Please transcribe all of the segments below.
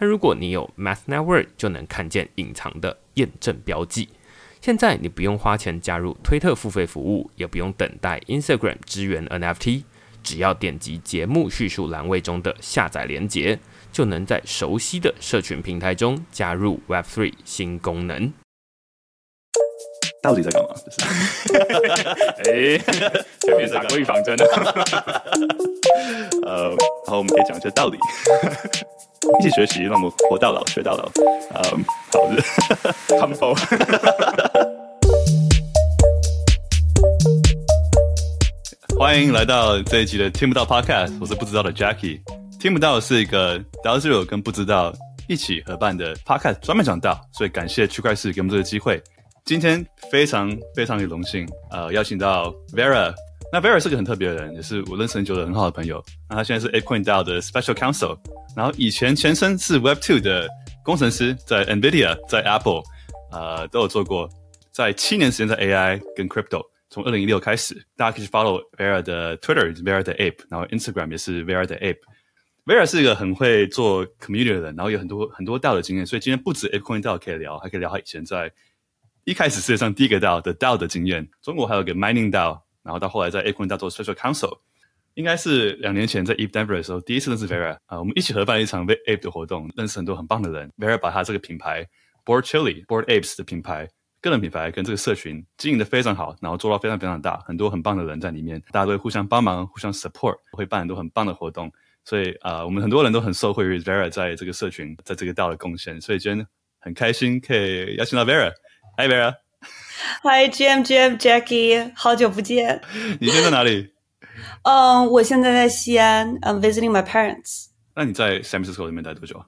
但如果你有 Math Network，就能看见隐藏的验证标记。现在你不用花钱加入推特付费服务，也不用等待 Instagram 支援 NFT，只要点击节目叙述栏位中的下载连接，就能在熟悉的社群平台中加入 Web3 新功能。到底在干嘛？哎，前面打过预防针 呃，然后我们可以讲一些道理，一起学习，让我们活到老学到老。嗯，好的，Humble。欢迎来到这一集的听不到 Podcast，我是不知道的 Jackie。听不到是一个 DAOzero 跟不知道一起合办的 Podcast，专门讲道，所以感谢区块市给我们这个机会。今天非常非常的荣幸，呃，邀请到 Vera。那 Vera 是个很特别的人，也是我认识很久的很好的朋友。那他现在是 ApeCoin DAO 的 Special Counsel，然后以前前身是 Web2 的工程师，在 NVIDIA、在 Apple，呃，都有做过。在七年时间在 AI 跟 Crypto，从二零一六开始，大家可以去 follow Vera 的 Twitter，Vera 的 Ape，然后 Instagram 也是 Vera 的 Ape。Vera 是一个很会做 Community 的人，然后有很多很多 DAO 的经验，所以今天不止 ApeCoin DAO 可以聊，还可以聊他以前在。一开始世界上第一个 DAO 的 DAO 的经验，中国还有个 Mining DAO，然后到后来在 ApeCoin DAO 做 Special Counsel，应该是两年前在 Eve Denver 的时候第一次认识 Vera 啊，我们一起合办一场 Ape 的活动，认识很多很棒的人。Vera 把他这个品牌 Board Chili Board Apes 的品牌个人品牌跟这个社群经营的非常好，然后做到非常非常大，很多很棒的人在里面，大家都会互相帮忙、互相 support，会办很多很棒的活动。所以啊、我们很多人都很受惠于 Vera 在这个社群在这个岛的贡献，所以今天很开心可以邀请到 Vera。Hi Vera。Hi Jim Jim Jackie，好久不见。你现在在哪里？嗯，um, 我现在在西安。I'm visiting my parents。那你在 San Francisco 里面待多久啊？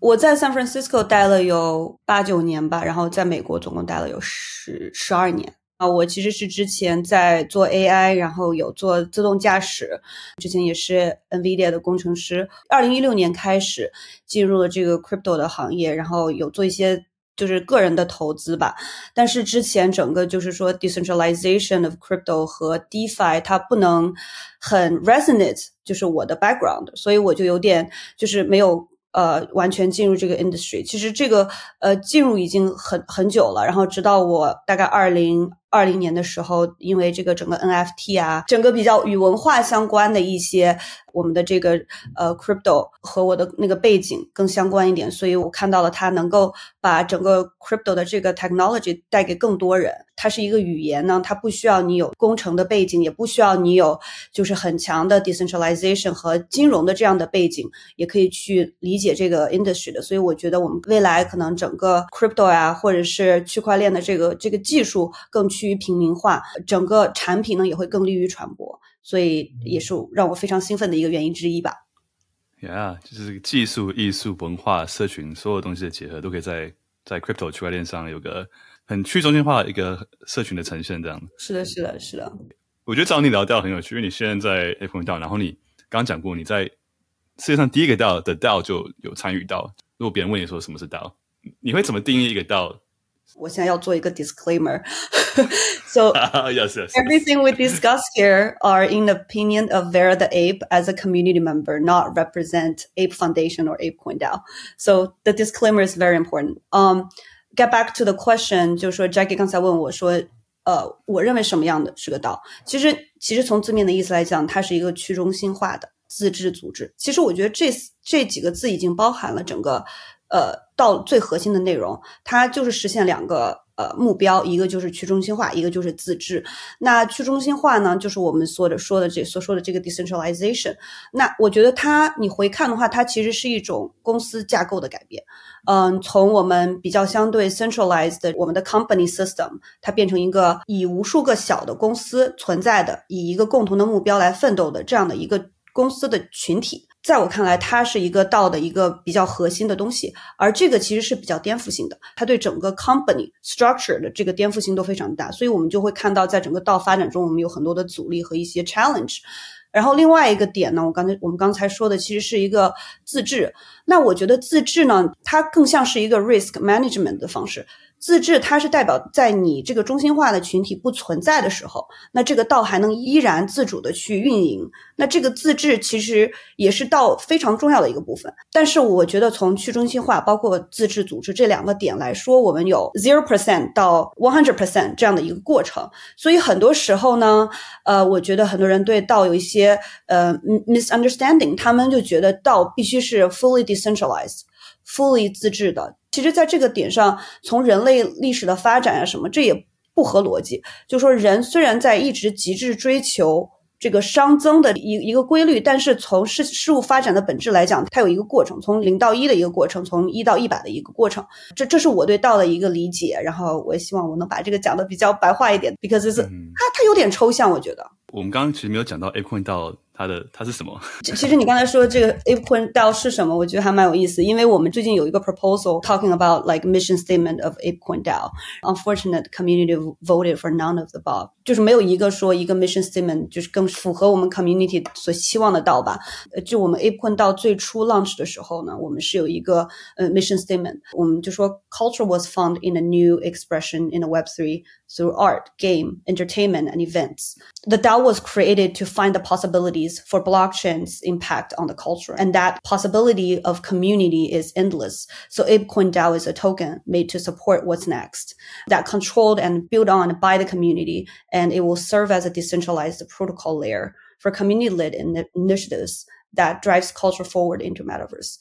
我在 San Francisco 待了有八九年吧，然后在美国总共待了有十十二年。啊，我其实是之前在做 AI，然后有做自动驾驶，之前也是 NVIDIA 的工程师。二零一六年开始进入了这个 crypto 的行业，然后有做一些。就是个人的投资吧，但是之前整个就是说 decentralization of crypto 和 DeFi 它不能很 resonate，就是我的 background，所以我就有点就是没有呃完全进入这个 industry。其实这个呃进入已经很很久了，然后直到我大概二零二零年的时候，因为这个整个 NFT 啊，整个比较与文化相关的一些。我们的这个呃，crypto 和我的那个背景更相关一点，所以我看到了它能够把整个 crypto 的这个 technology 带给更多人。它是一个语言呢，它不需要你有工程的背景，也不需要你有就是很强的 decentralization 和金融的这样的背景，也可以去理解这个 industry 的。所以我觉得我们未来可能整个 crypto 呀，或者是区块链的这个这个技术更趋于平民化，整个产品呢也会更利于传播。所以也是让我非常兴奋的一个原因之一吧。Yeah，就是技术、艺术、文化、社群所有东西的结合，都可以在在 crypto 区块链上有个很去中心化的一个社群的呈现。这样是的，是的，是的。我觉得找你聊 DAO 很有趣，因为你现在在 ApeCoin DAO，然后你刚刚讲过你在世界上第一个 DAO 的 DAO 就有参与到。如果别人问你说什么是 DAO，你会怎么定义一个 DAO？我现在要做一个 disclaimer，so yes, yes. everything we discuss here are in the opinion of Vera the Ape as a community member, not represent Ape Foundation or ApeCoin DAO. So the disclaimer is very important. Um, get back to the question，就是说 Jackie 刚才问我说，呃，我认为什么样的是个 DAO？其实，其实从字面的意思来讲，它是一个去中心化的自治组织。其实我觉得这这几个字已经包含了整个。 呃，到最核心的内容，它就是实现两个呃目标，一个就是去中心化，一个就是自治。那去中心化呢，就是我们说的说的这所说的这个 decentralization。那我觉得它你回看的话，它其实是一种公司架构的改变。嗯，从我们比较相对 centralized 的我们的 company system，它变成一个以无数个小的公司存在的，以一个共同的目标来奋斗的这样的一个公司的群体。在我看来，它是一个道的一个比较核心的东西，而这个其实是比较颠覆性的，它对整个 company structure 的这个颠覆性都非常大，所以我们就会看到，在整个道发展中，我们有很多的阻力和一些 challenge。然后另外一个点呢，我刚才我们刚才说的其实是一个自治，那我觉得自治呢，它更像是一个 risk management 的方式。自治，它是代表在你这个中心化的群体不存在的时候，那这个道还能依然自主的去运营。那这个自治其实也是道非常重要的一个部分。但是我觉得从去中心化包括自治组织这两个点来说，我们有 zero percent 到 one hundred percent 这样的一个过程。所以很多时候呢，呃，我觉得很多人对道有一些呃 misunderstanding，他们就觉得道必须是 fully decentralized。fully 自治的，其实，在这个点上，从人类历史的发展啊什么，这也不合逻辑。就说，人虽然在一直极致追求这个熵增的一一个规律，但是从事事物发展的本质来讲，它有一个过程，从零到一的一个过程，从一到一百的一个过程。这这是我对道的一个理解。然后，我也希望我能把这个讲的比较白话一点，because 是它它有点抽象，我觉得。我们刚刚其实没有讲到 Apecoin DAO。它的它是什么？其实你刚才说这个 ApeCoin DAO 是什么？我觉得还蛮有意思，因为我们最近有一个 proposal talking about like mission statement of ApeCoin DAO. Unfortunate community voted for none of the above，就是没有一个说一个 mission statement 就是更符合我们 community 所期望的道吧。呃，就我们 ApeCoin DAO 最初 launch 的时候呢，我们是有一个呃 mission statement，我们就说 culture was found in a new expression in a Web3 through art, game, entertainment, and events. The DAO was created to find the possibilities for blockchain's impact on the culture. And that possibility of community is endless. So ApeCoin DAO is a token made to support what's next that controlled and built on by the community. And it will serve as a decentralized protocol layer for community-led initiatives that drives culture forward into metaverse.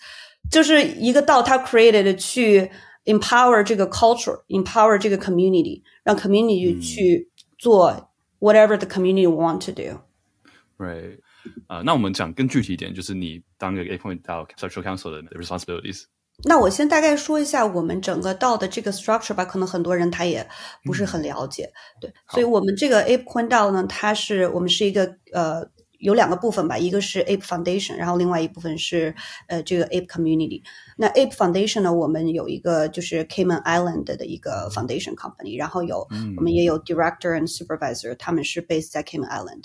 就是一个道，它 created 去 empower 这个 culture，empower 这个 community，让 community 去做 whatever the community want to do。Right. 啊、呃，那我们讲更具体一点，就是你当一个 ApeCoin DAO Structural Council 的 responsibilities。那我先大概说一下我们整个道的这个 structure 吧，可能很多人他也不是很了解，嗯、对，所以我们这个 ApeCoin DAO 呢，它是我们是一个呃 有两个部分吧，一个是 Ape Foundation，然后另外一部分是呃这个 Ape Community。那 Ape Foundation 呢，我们有一个就是 Cayman Island 的一个 foundation company，然后有、嗯、我们也有 director and supervisor，他们是 based 在 Cayman Island。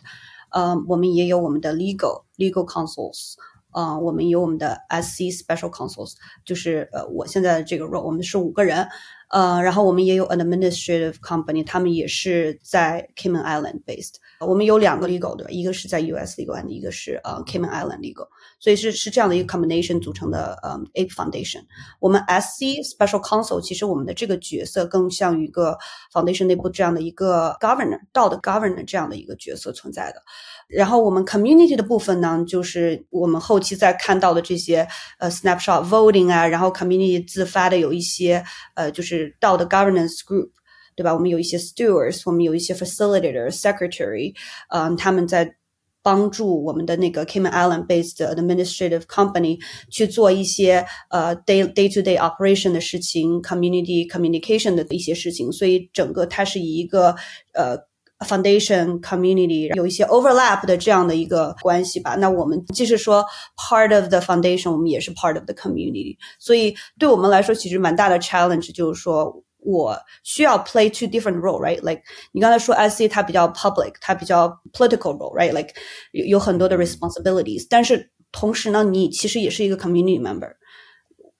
呃，我们也有我们的 legal legal counsels，呃，我们有我们的 SC special counsels，就是呃，我现在的这个 role，我们是五个人， 呃，然后我们也有 administrative company，他们也是在 Cayman Island based，我们有两个 legal 的，一个是在 US legal，一个是呃 Cayman Island legal，所以是是这样的一个 combination 组成的呃 Ape Foundation。我们 SC special counsel，其实我们的这个角色更像一个 foundation 内部这样的一个 governor，道的 governor 这样的一个角色存在的。然后我们 community 的部分呢，就是我们后期在看到的这些呃 snapshot voting 啊，然后 community 自发的有一些呃就是道的 governance group，对吧？我们有一些 stewards，我们有一些 facilitator、secretary，嗯、呃，他们在帮助我们的那个 Cayman Island based administrative company 去做一些呃 day day to day operation 的事情，community communication 的一些事情，所以整个它是以一个呃。 Foundation community 有一些 overlap 的这样的一个关系吧。那我们即使说 part of the foundation，我们也是 part of the community。所以对我们来说，其实蛮大的 challenge 就是说我需要 play two different role，right？Like 你刚才说 SC 它比较 public，它比较 political role，right？Like 有有很多的 responsibilities，但是同时呢，你其实也是一个 community member，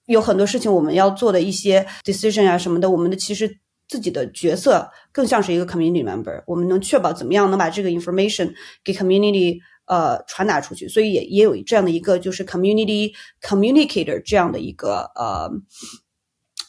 有很多事情我们要做的一些 decision 啊什么的，我们的其实。 自己的角色更像是一个 community member，我们能确保怎么样能把这个 information 给 community 呃传达出去，所以也也有这样的一个就是 community communicator 这样的一个呃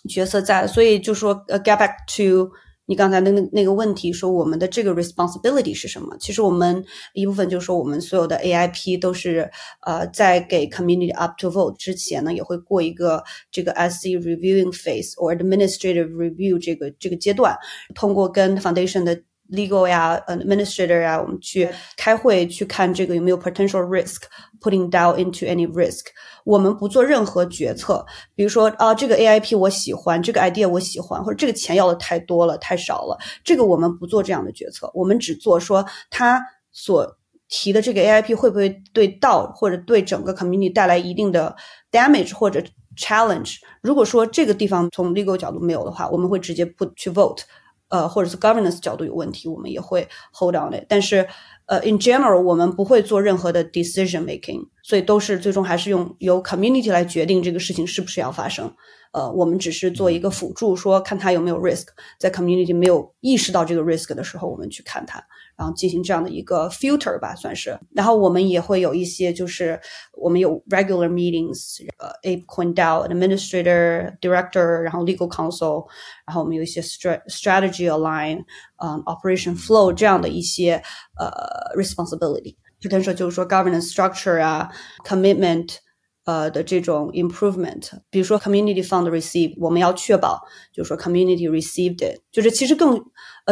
角色在，所以就说呃 get back to。你刚才那个那个问题说我们的这个 responsibility 是什么？其实我们一部分就是说我们所有的 AIP 都是呃在给 community up to vote 之前呢，也会过一个这个 SC reviewing phase or administrative review 这个这个阶段，通过跟 foundation 的 legal 呀、administrator 呀，我们去开会去看这个有没有 potential risk putting down into any risk。我们不做任何决策，比如说啊，这个 AIP 我喜欢，这个 idea 我喜欢，或者这个钱要的太多了，太少了，这个我们不做这样的决策，我们只做说他所提的这个 AIP 会不会对道或者对整个 community 带来一定的 damage 或者 challenge？如果说这个地方从 legal 角度没有的话，我们会直接不去 vote。呃，或者是 governance 角度有问题，我们也会 hold on it。但是，呃，in general，我们不会做任何的 decision making，所以都是最终还是用由 community 来决定这个事情是不是要发生。呃，我们只是做一个辅助，说看它有没有 risk，在 community 没有意识到这个 risk 的时候，我们去看它。然后进行这样的一个 filter 吧，算是。然后我们也会有一些，就是我们有 regular meetings，呃，ApeCoin DAO administrator、director，然后 legal counsel，然后我们有一些 strategy align，嗯，operation flow 这样的一些呃 responsibility。potential 就是说 governance structure 啊，commitment，呃的这种 improvement。比如说 community fund receive，我们要确保就是说 community received it，就是其实更。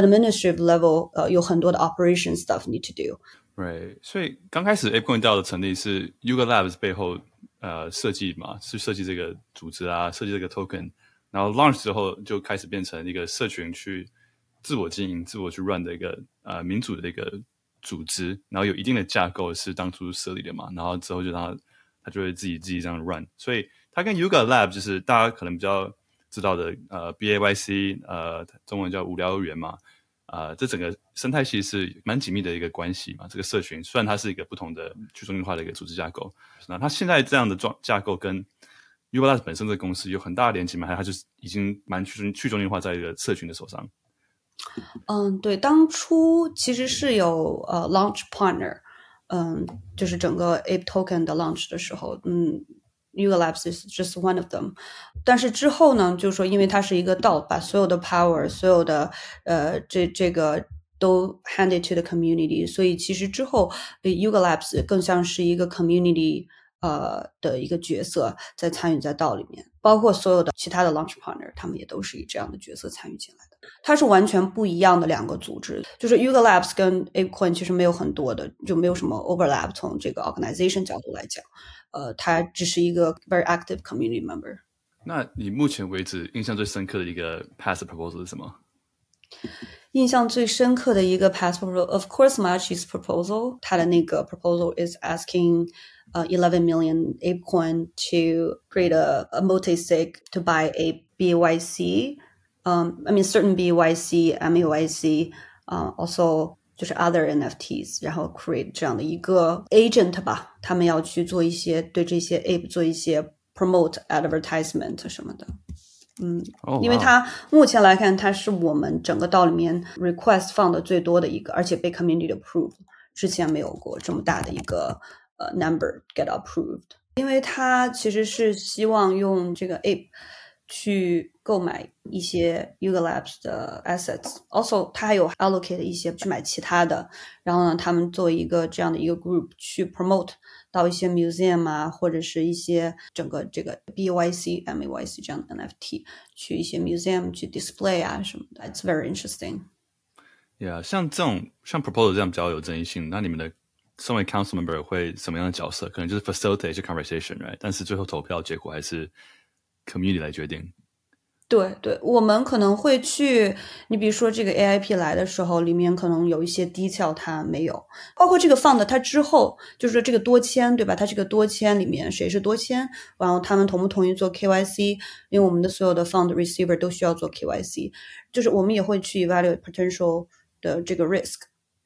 Administrative level，呃，有很多的 operation stuff need to do。Right，所以刚开始 ApeCoin DAO 的成立是 Yuga Labs 背后呃设计嘛，是设计这个组织啊，设计这个 token，然后 launch 之后就开始变成一个社群去自我经营、自我去 run 的一个呃民主的一个组织，然后有一定的架构是当初设立的嘛，然后之后就让它它就会自己自己这样 run，所以它跟 Yuga Labs 就是大家可能比较。知道的，呃，B A Y C，呃，中文叫无聊猿嘛，呃，这整个生态其实是蛮紧密的一个关系嘛。这个社群虽然它是一个不同的去中心化的一个组织架构，那它现在这样的状架构跟 Yuga Labs 本身这个公司有很大的连接嘛？还是它就是已经蛮去中去中心化在一个社群的手上？嗯，对，当初其实是有呃 launch partner，嗯，就是整个 Ape Token 的 launch 的时候，嗯。Yuga Labs is just one of them，但是之后呢，就是说，因为它是一个 DAO，把所有的 power，所有的呃，这这个都 handed to the community，所以其实之后，Yuga Labs 更像是一个 community 呃的一个角色，在参与在 DAO 里面，包括所有的其他的 launch partner，他们也都是以这样的角色参与进来的。它是完全不一样的两个组织，就是 Yuga Labs 跟 ApeCoin 其实没有很多的，就没有什么 overlap，从这个 organization 角度来讲。呃，他只是一个 very active community member。那你目前为止印象最深刻的一个 pass proposal 是什么？印象最深刻的一个 pass proposal，of course, Machi's proposal。他的那个 proposal is asking 呃、uh, eleven million ApeCoin to create a, a multi-sig to buy a BYC。嗯，I mean certain BYC, MUIC，呃、uh,，also。 就是 other NFTs，然后 create 这样的一个 agent 吧，他们要去做一些对这些 ape 做一些 promote advertisement 什么的，嗯，oh. 因为它目前来看，它是我们整个 DAO 里面 request 放的最多的一个，而且被 community approve，之前没有过这么大的一个呃 number get approved，因为它其实是希望用这个 ape。去购买一些 Yuga Labs 的 assets，also 他还有 allocate 一些去买其他的，然后呢，他们做一个这样的一个 group 去 promote 到一些 museum 啊，或者是一些整个这个 BYC、MAYC 这样的 NFT 去一些 museum 去 display 啊什么的，it's very interesting。Yeah，像这种像 proposal 这样比较有争议性，那你们的身为 council member 会什么样的角色？可能就是 facilitate 这 conversation，right？但是最后投票结果还是。community 来决定， 对对，我们可能会去，你比如说这个 AIP 来的时候，里面可能有一些 detail 它没有，包括这个 fund 它之后，就是说这个多签，对吧？它这个多签里面谁是多签，然后他们同不同意做 KYC，因为我们的所有的 fund receiver 都需要做 KYC，就是我们也会去 evaluate potential 的这个 risk。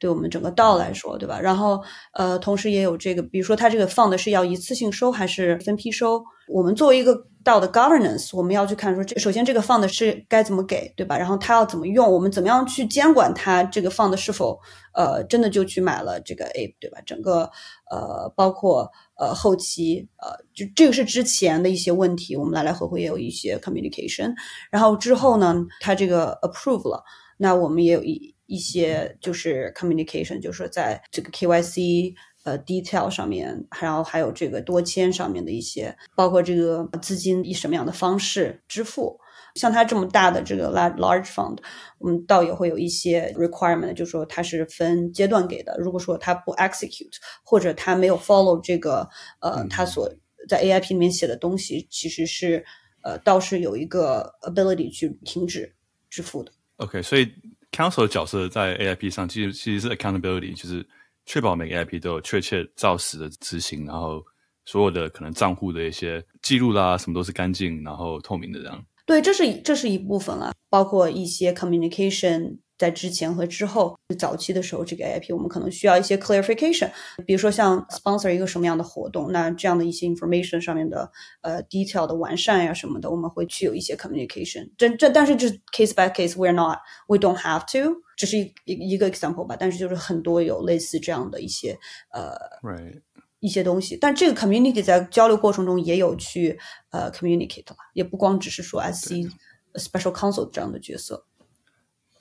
对我们整个 DAO 来说，对吧？然后，呃，同时也有这个，比如说它这个放的是要一次性收还是分批收？我们作为一个 DAO 的 governance，我们要去看说，这首先这个放的是该怎么给，对吧？然后它要怎么用？我们怎么样去监管它这个放的是否，呃，真的就去买了这个 A，对吧？整个，呃，包括呃后期，呃，就这个是之前的一些问题，我们来来回回也有一些 communication。然后之后呢，它这个 approve 了，那我们也有一。一些就是 communication，就是说在这个 KYC 呃 detail 上面，然后还有这个多签上面的一些，包括这个资金以什么样的方式支付。像它这么大的这个 large fund，我们倒也会有一些 requirement，就是说它是分阶段给的。如果说它不 execute，或者它没有 follow 这个呃，它所在 AIP 里面写的东西，其实是呃倒是有一个 ability 去停止支付的。OK，所以。Council 的角色在 AIP 上其实其实是 accountability，就是确保每个 AIP 都有确切照实的执行，然后所有的可能账户的一些记录啦，什么都是干净然后透明的这样。对，这是这是一部分了，包括一些 communication。在之前和之后，早期的时候，这个 AIP 我们可能需要一些 clarification，比如说像 sponsor 一个什么样的活动，那这样的一些 information 上面的呃 detail 的完善呀什么的，我们会去有一些 communication。这这但是这 case by case，we're not we don't have to，这是一一个 example 吧。但是就是很多有类似这样的一些呃 right 一些东西，但这个 community 在交流过程中也有去呃 communicate 了，也不光只是说 SC special counsel 这样的角色。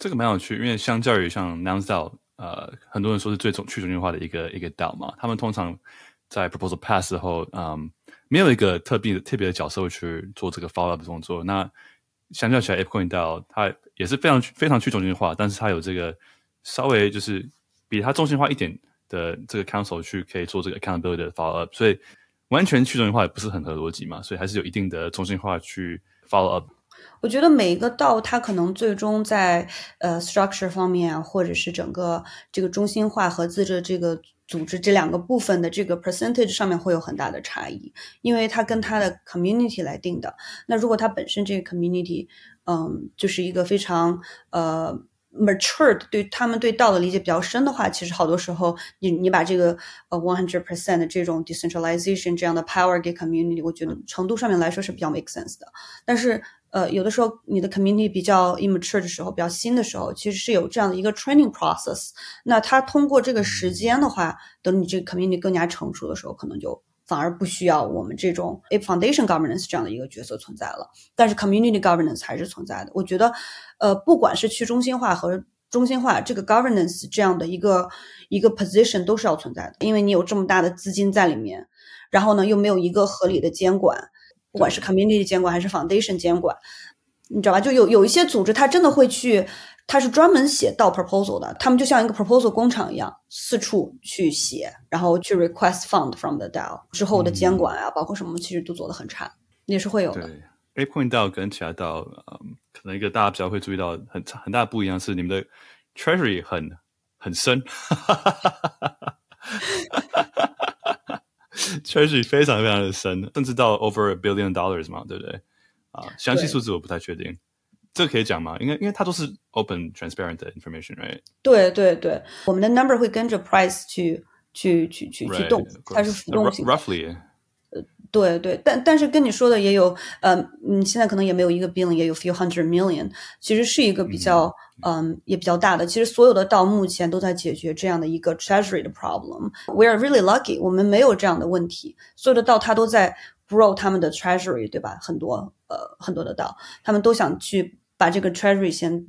这个蛮有趣，因为相较于像 Nonce DAO，呃，很多人说是最中去中心化的一个一个 DAO 嘛，他们通常在 proposal pass 后，嗯，没有一个特别的特别的角色会去做这个 follow up 的动作。那相较起来，ApeCoin DAO 它也是非常非常去中心化，但是它有这个稍微就是比它中心化一点的这个 council 去可以做这个 accountability 的 follow up，所以完全去中心化也不是很合逻辑嘛，所以还是有一定的中心化去 follow up。我觉得每一个道，它可能最终在呃 structure 方面，或者是整个这个中心化和自治这个组织这两个部分的这个 percentage 上面会有很大的差异，因为它跟它的 community 来定的。那如果它本身这个 community，嗯，就是一个非常呃 matured，对他们对道的理解比较深的话，其实好多时候你你把这个呃 one hundred percent 的这种 decentralization 这样的 power 给 community，我觉得程度上面来说是比较 make sense 的，但是。呃，有的时候你的 community 比较 immature 的时候，比较新的时候，其实是有这样的一个 training process。那它通过这个时间的话，等你这个 community 更加成熟的时候，可能就反而不需要我们这种 Ape Foundation governance 这样的一个角色存在了。但是 community governance 还是存在的。我觉得，呃，不管是去中心化和中心化，这个 governance 这样的一个一个 position 都是要存在的，因为你有这么大的资金在里面，然后呢，又没有一个合理的监管。不管是 community 监管还是 foundation 监管，你知道吧？就有有一些组织，他真的会去，他是专门写 DAO proposal 的，他们就像一个 proposal 工厂一样，四处去写，然后去 request fund from the DAO 之后的监管啊，嗯、包括什么，其实都做得很差，也是会有的。对，ApeCoin DAO 跟其他 DAO，嗯，可能一个大家比较会注意到很很大的不一样是，你们的 treasury 很很深。，treasury 非常非常的深，甚至到 over a billion dollars 嘛，对不对？啊，详细数字我不太确定，这个可以讲吗？因为因为它都是 open transparent information，right？对对对，我们的 number 会跟着 price 去去去去去动，它是浮动性。Roughly。对对，但但是跟你说的也有，呃，嗯，现在可能也没有一个 billion，也有 few hundred million，其实是一个比较，嗯，嗯，也比较大的。其实所有的到目前都在解决这样的一个 treasury 的 problem。We are really lucky，我们没有这样的问题。所有的道它都在 grow 他们的 treasury，对吧？很多，呃，很多的道，他们都想去把这个 treasury 先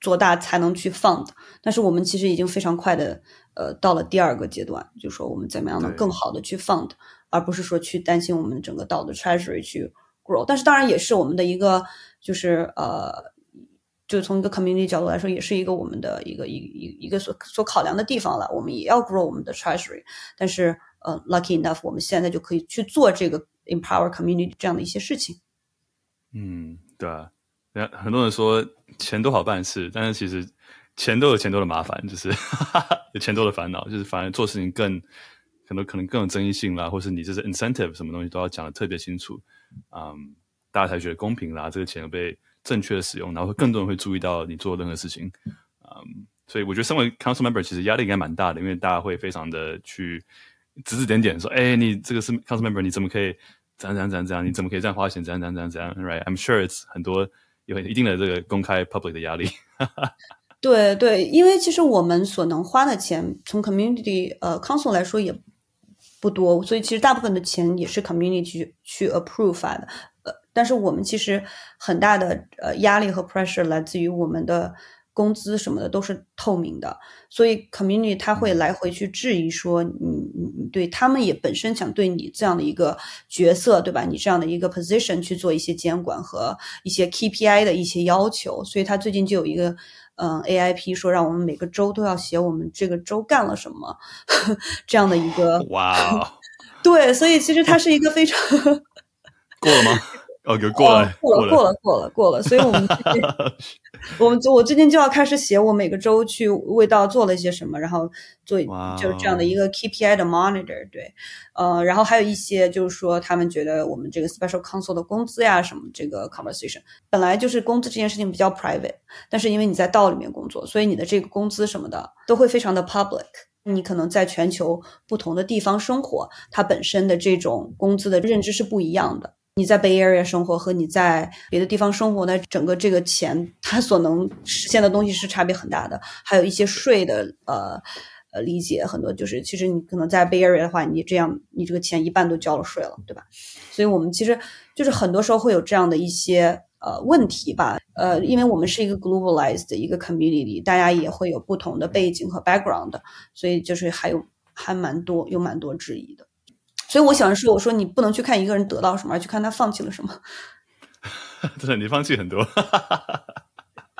做大，才能去 fund。但是我们其实已经非常快的，呃，到了第二个阶段，就是说我们怎么样能更好的去 fund。而不是说去担心我们整个岛的 treasury 去 grow，但是当然也是我们的一个，就是呃，就从一个 community 角度来说，也是一个我们的一个一一一个所所考量的地方了。我们也要 grow 我们的 treasury，但是呃，lucky enough，我们现在就可以去做这个 empower community 这样的一些事情。嗯，对很多人说钱多好办事，但是其实钱多有钱多的麻烦，就是 有钱多的烦恼，就是反而做事情更。可能可能更有争议性啦，或是你这是 incentive 什么东西都要讲得特别清楚，嗯，大家才觉得公平啦，这个钱被正确的使用，然后更多人会注意到你做任何事情，嗯，所以我觉得身为 council member 其实压力应该蛮大的，因为大家会非常的去指指点点说，哎，你这个是 council member，你怎么可以怎样怎样怎样怎样，你怎么可以这样花钱，怎样怎样怎样怎样，right？I'm sure it's 很多有一定的这个公开 public 的压力。对对，因为其实我们所能花的钱，从 community 呃 council 来说也。不多，所以其实大部分的钱也是 community 去去 approve 发的，呃，但是我们其实很大的呃压力和 pressure 来自于我们的工资什么的都是透明的，所以 community 他会来回去质疑说，你你你对他们也本身想对你这样的一个角色，对吧？你这样的一个 position 去做一些监管和一些 KPI 的一些要求，所以他最近就有一个。嗯，AIP 说让我们每个周都要写我们这个周干了什么，呵 呵这样的一个哇 对，所以其实它是一个非常过了吗？哦，有过了，过了，过了，过了，过了。所以我们 我们我最近就要开始写我每个周去为道做了一些什么，然后做就是这样的一个 KPI 的 monitor。对，呃，然后还有一些就是说他们觉得我们这个 special counsel 的工资呀什么这个 conversation 本来就是工资这件事情比较 private，但是因为你在道里面工作，所以你的这个工资什么的都会非常的 public。你可能在全球不同的地方生活，它本身的这种工资的认知是不一样的。你在 Bay Area 生活和你在别的地方生活的整个这个钱，它所能实现的东西是差别很大的。还有一些税的呃呃理解，很多就是其实你可能在 Bay Area 的话，你这样你这个钱一半都交了税了，对吧？所以我们其实就是很多时候会有这样的一些。呃，问题吧，呃，因为我们是一个 globalized 的一个 community，大家也会有不同的背景和 background，所以就是还有还蛮多，有蛮多质疑的。所以我想说，我说你不能去看一个人得到什么，而去看他放弃了什么。真的，你放弃很多。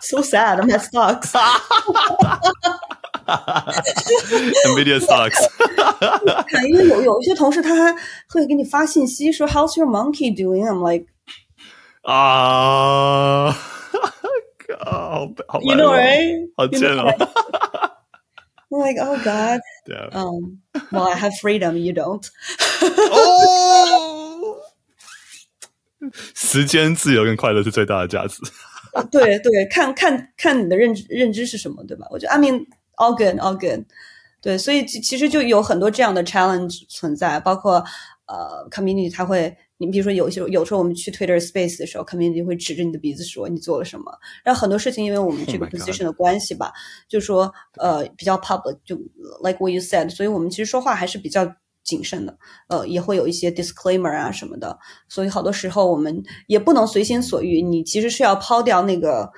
So sad, my stocks. Nvidia stocks. 因为有有一些同事他还会给你发信息说 How's your monkey doing? I'm like. 啊，好，好，You know, right? 好贱哦 ！I'm like, oh God. Yeah. Um, well, I have freedom. You don't. 哦，时间自由跟快乐是最大的价值。对对，看看看你的认知认知是什么，对吧？我觉得 I mean, all good, all good. 对，所以其实就有很多这样的 challenge 存在，包括呃，community 它会。 你比如说，有些有时候我们去 Twitter Space 的时候，community 会指着你的鼻子说你做了什么。然后很多事情，因为我们 这个 position 的关系吧，oh、就是说呃比较 public，就 like what you said，所以我们其实说话还是比较谨慎的。呃，也会有一些 disclaimer 啊什么的。所以好多时候我们也不能随心所欲，你其实是要抛掉那个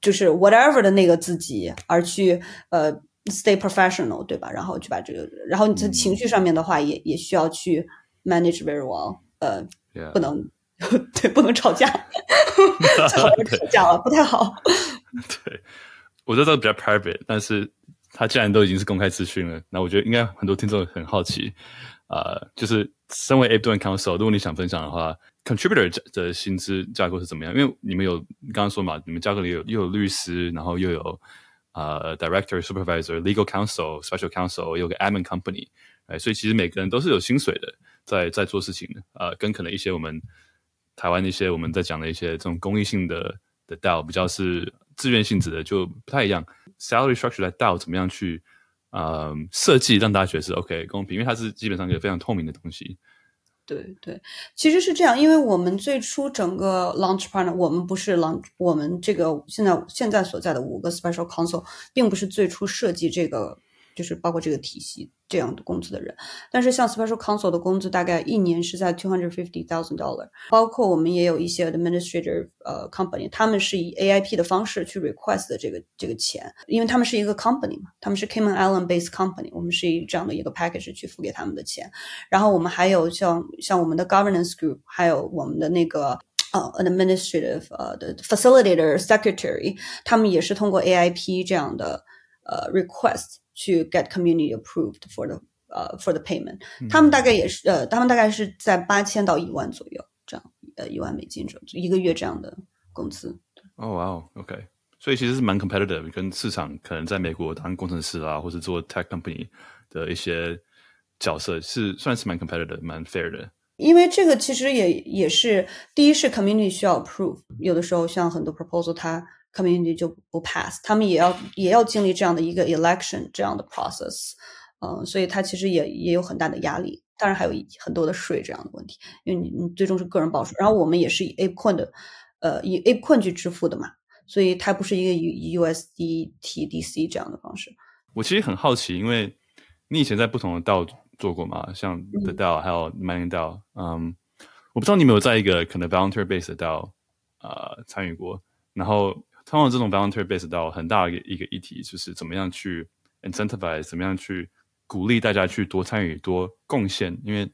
就是 whatever 的那个自己，而去呃 stay professional，对吧？然后去把这个，然后你在情绪上面的话也，也也需要去 manage very well。呃.不能，对，不能吵架，最好不吵架了，不太好。对，我觉得这比较 private，但是他既然都已经是公开资讯了，那我觉得应该很多听众很好奇，呃，就是身为 Ape Council，如果你想分享的话，contributor 的薪资架构是怎么样？因为你们有刚刚说嘛，你们架构里有又有律师，然后又有呃 director、supervisor、legal counsel、special counsel，又有个 admin company，哎，所以其实每个人都是有薪水的。在在做事情的，呃，跟可能一些我们台湾一些我们在讲的一些这种公益性的的 DAO 比较是自愿性质的，就不太一样。Salary structure 在 DAO 怎么样去呃设计，让大家觉得是 OK 公平，因为它是基本上一个非常透明的东西。对对，其实是这样，因为我们最初整个 launch partner，我们不是 launch，我们这个现在现在所在的五个 special counsel，并不是最初设计这个。就是包括这个体系这样的工资的人，但是像 Special Counsel 的工资大概一年是在 two hundred fifty thousand dollar，包括我们也有一些 administrator 呃 company，他们是以 AIP 的方式去 request 的这个这个钱，因为他们是一个 company 嘛，他们是 Cayman Island based company，我们是以这样的一个 package 去付给他们的钱，然后我们还有像像我们的 governance group，还有我们的那个呃 administrative 呃的 facilitator secretary，他们也是通过 AIP 这样的呃 request。去 get community approved for the 呃、uh, for the payment，、嗯、他们大概也是呃，他们大概是在八千到一万左右这样，呃，一万美金这一个月这样的工资。哦哇哦，OK，所以其实是蛮 competitive，跟市场可能在美国当工程师啊，或者做 tech company 的一些角色是算是蛮 competitive，蛮 fair 的。因为这个其实也也是第一是 community 需要 approve，有的时候像很多 proposal 它。 community 就不 pass，他们也要也要经历这样的一个 election 这样的 process，嗯，所以他其实也也有很大的压力，当然还有很多的税这样的问题，因为你你最终是个人报税，然后我们也是以 ApeCoin 的，呃，以 ApeCoin 去支付的嘛，所以它不是一个以 USDTDC 这样的方式。我其实很好奇，因为你以前在不同的 DAO 做过嘛，像 The DAO 还有 Mining DAO，嗯，我不知道你有没有在一个可能 volunteer base 的 DAO 呃参与过，然后。通常这种 volunteer base 到很大的一个议题，就是怎么样去 incentivize，怎么样去鼓励大家去多参与、多贡献。因为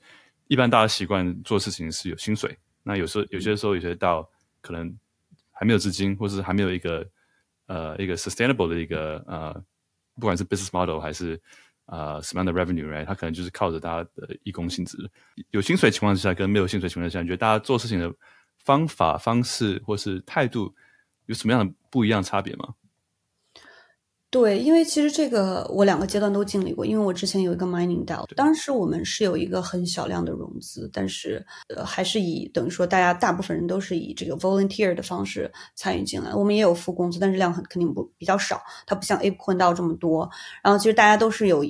一般大家习惯做事情是有薪水，那有时候有些时候有些到可能还没有资金，或是还没有一个呃一个 sustainable 的一个呃，不管是 business model 还是呃什么样的 revenue，right？它可能就是靠着大家的义工性质。有薪水情况之下跟没有薪水情况之下，你觉得大家做事情的方法、方式或是态度有什么样的不一样差别吗？对，因为其实这个我两个阶段都经历过。因为我之前有一个 mining DAO，当时我们是有一个很小量的融资，但是呃还是以等于说大家大部分人都是以这个 volunteer 的方式参与进来。我们也有付工资，但是量很肯定不比较少，它不像 ApeCoin DAO 这么多。然后其实大家都是有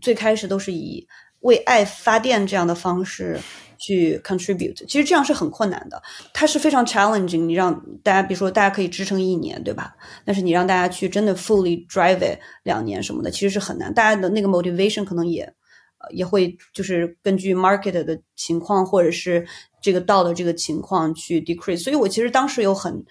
最开始都是以为爱发电这样的方式。去 contribute，其实这样是很困难的，它是非常 challenging。你让大家，比如说大家可以支撑一年，对吧？但是你让大家去真的 fully drive it 两年什么的，其实是很难。大家的那个 motivation 可能也，呃，也会就是根据 market 的情况或者是这个道的这个情况去 decrease。所以我其实当时有很，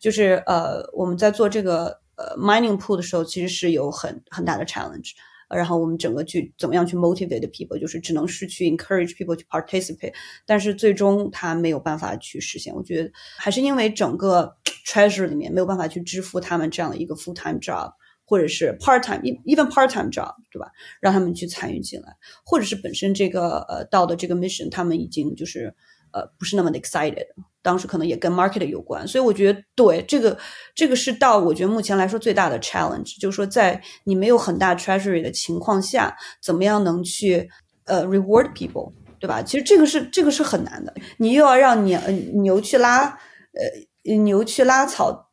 就是呃，我们在做这个呃 mining pool 的时候，其实是有很很大的 challenge。然后我们整个去怎么样去 motivate people，就是只能是去 encourage people to participate，但是最终他没有办法去实现。我觉得还是因为整个 treasure 里面没有办法去支付他们这样的一个 full time job，或者是 part time，even part time job，对吧？让他们去参与进来，或者是本身这个呃道的这个 mission，他们已经就是。呃，不是那么的 excited，当时可能也跟 market 有关，所以我觉得对这个这个是到我觉得目前来说最大的 challenge，就是说在你没有很大 treasury 的情况下，怎么样能去呃 reward people，对吧？其实这个是这个是很难的，你又要让牛牛去拉呃牛去拉草，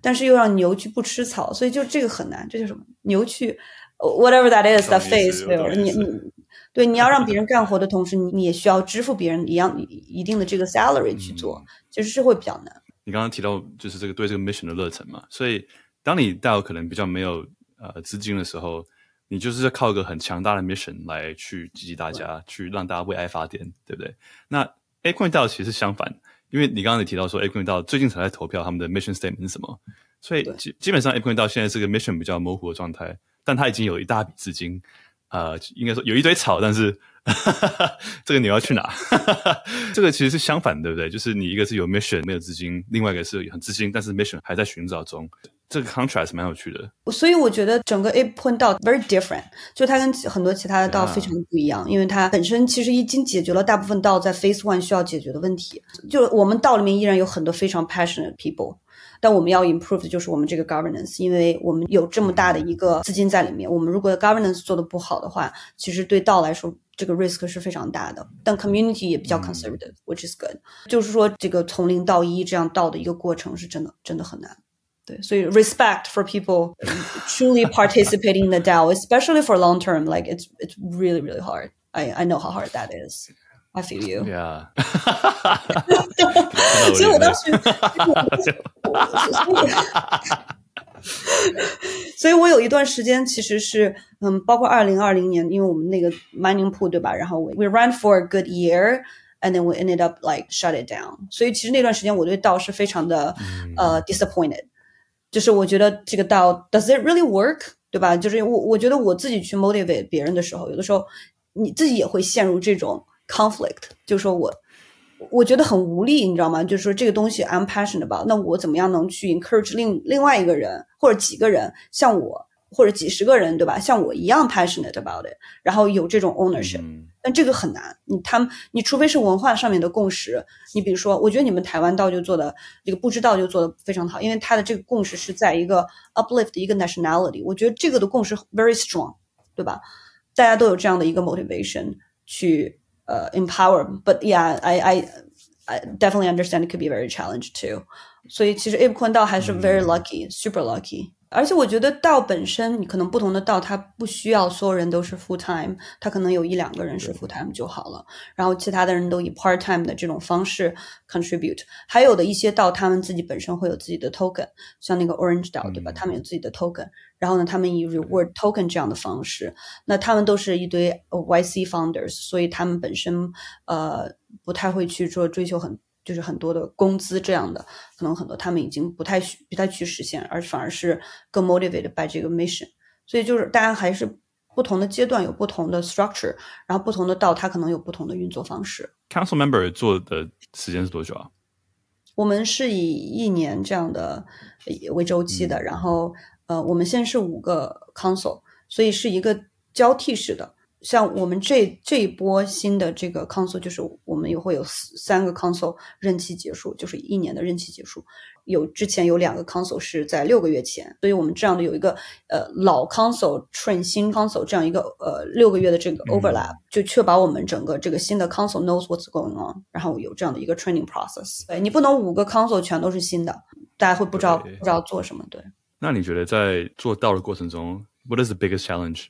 但是又让牛去不吃草，所以就这个很难，这叫什么？牛去 whatever that is that 对吧？你你。对，你要让别人干活的同时，你你也需要支付别人一样一定的这个 salary 去做，其实是会比较难。你刚刚提到就是这个对这个 mission 的热忱嘛，所以当你到可能比较没有呃资金的时候，你就是要靠一个很强大的 mission 来去激励大家，去让大家为爱发电，对不对？那 ApeCoin DAO 其实相反，因为你刚刚也提到说 ApeCoin DAO 最近才在投票他们的 mission statement 是什么，所以基基本上 ApeCoin DAO 现在是个 mission 比较模糊的状态，但它已经有一大笔资金。呃，应该说有一堆草，但是哈哈哈，这个你要去哪？哈哈哈，这个其实是相反，对不对？就是你一个是有 mission 没有资金，另外一个是很资金，但是 mission 还在寻找中。这个 contrast 蛮有趣的。所以我觉得整个 ApeCoin DAO very different，就它跟很多其他的 DAO 非常不一样，因为它本身其实已经解决了大部分 DAO 在 Phase One 需要解决的问题。就我们 DAO 里面依然有很多非常 passionate people。但我们要 improve 的就是我们这个 governance，因为我们有这么大的一个资金在里面，我们如果 governance 做得不好的话，其实对道来说这个 risk 是非常大的。但 community 也比较 conservative，which is good。就是说这个从零到一这样道的一个过程是真的真的很难。对，所以 respect for people truly participating in the DAO，especially for long term，like it's it's really really hard。I I know how hard that is。 I feel you. Yeah. 所以我当时，所以我有一段时间其实是，嗯，包括二零二零年，因为我们那个 mining pool 对吧？然后 we ran for a good year, and then we ended up like shut it down。所以其实那段时间我对道是非常的呃 disappointed，就是我觉得这个道 does it really work？对吧？就是我我觉得我自己去 motivate 别人的时候，有的时候你自己也会陷入这种。 conflict 就是说我我觉得很无力，你知道吗？就是说这个东西 I'm passionate about，那我怎么样能去 encourage 另另外一个人或者几个人像我或者几十个人，对吧？像我一样 passionate about it，然后有这种 ownership，嗯，但这个很难。你他们你除非是文化上面的共识，你比如说，我觉得你们台湾道就做的这个不知道就做的非常好，因为他的这个共识是在一个 uplift 的一个 nationality，我觉得这个的共识 very strong，对吧？大家都有这样的一个 motivation 去。呃、uh,，empower，but yeah，I I I definitely understand it could be very challenging too。所以其实 ApeCoin DAO 还是 very lucky，super lucky。而且我觉得道本身，你可能不同的道，它不需要所有人都是 full time，它可能有一两个人是 full time 就好了，然后其他的人都以 part time 的这种方式 contribute。还有的一些道，他们自己本身会有自己的 token，像那个 Orange DAO，对吧？他们有自己的 token， 然后呢，他们以 reward token 这样的方式，那他们都是一堆 YC founders，所以他们本身呃不太会去做追求很。就是很多的工资这样的，可能很多他们已经不太不太去实现，而反而是更 motivated by 这个 mission。所以就是大家还是不同的阶段有不同的 structure，然后不同的道它可能有不同的运作方式。Council member 做的时间是多久啊？我们是以一年这样的为周期的，嗯、然后呃，我们现在是五个 council，所以是一个交替式的。像我们这这一波新的这个 council，就是我们也会有三个 council 任期结束，就是一年的任期结束。有之前有两个 council 是在六个月前，所以我们这样的有一个呃老 council train 新 council 这样一个呃六个月的这个 overlap，、嗯、就确保我们整个这个新的 council knows what's going on，然后有这样的一个 training process。对，你不能五个 council 全都是新的，大家会不知道不知道做什么。对。那你觉得在做 DAO 的过程中，what is the biggest challenge？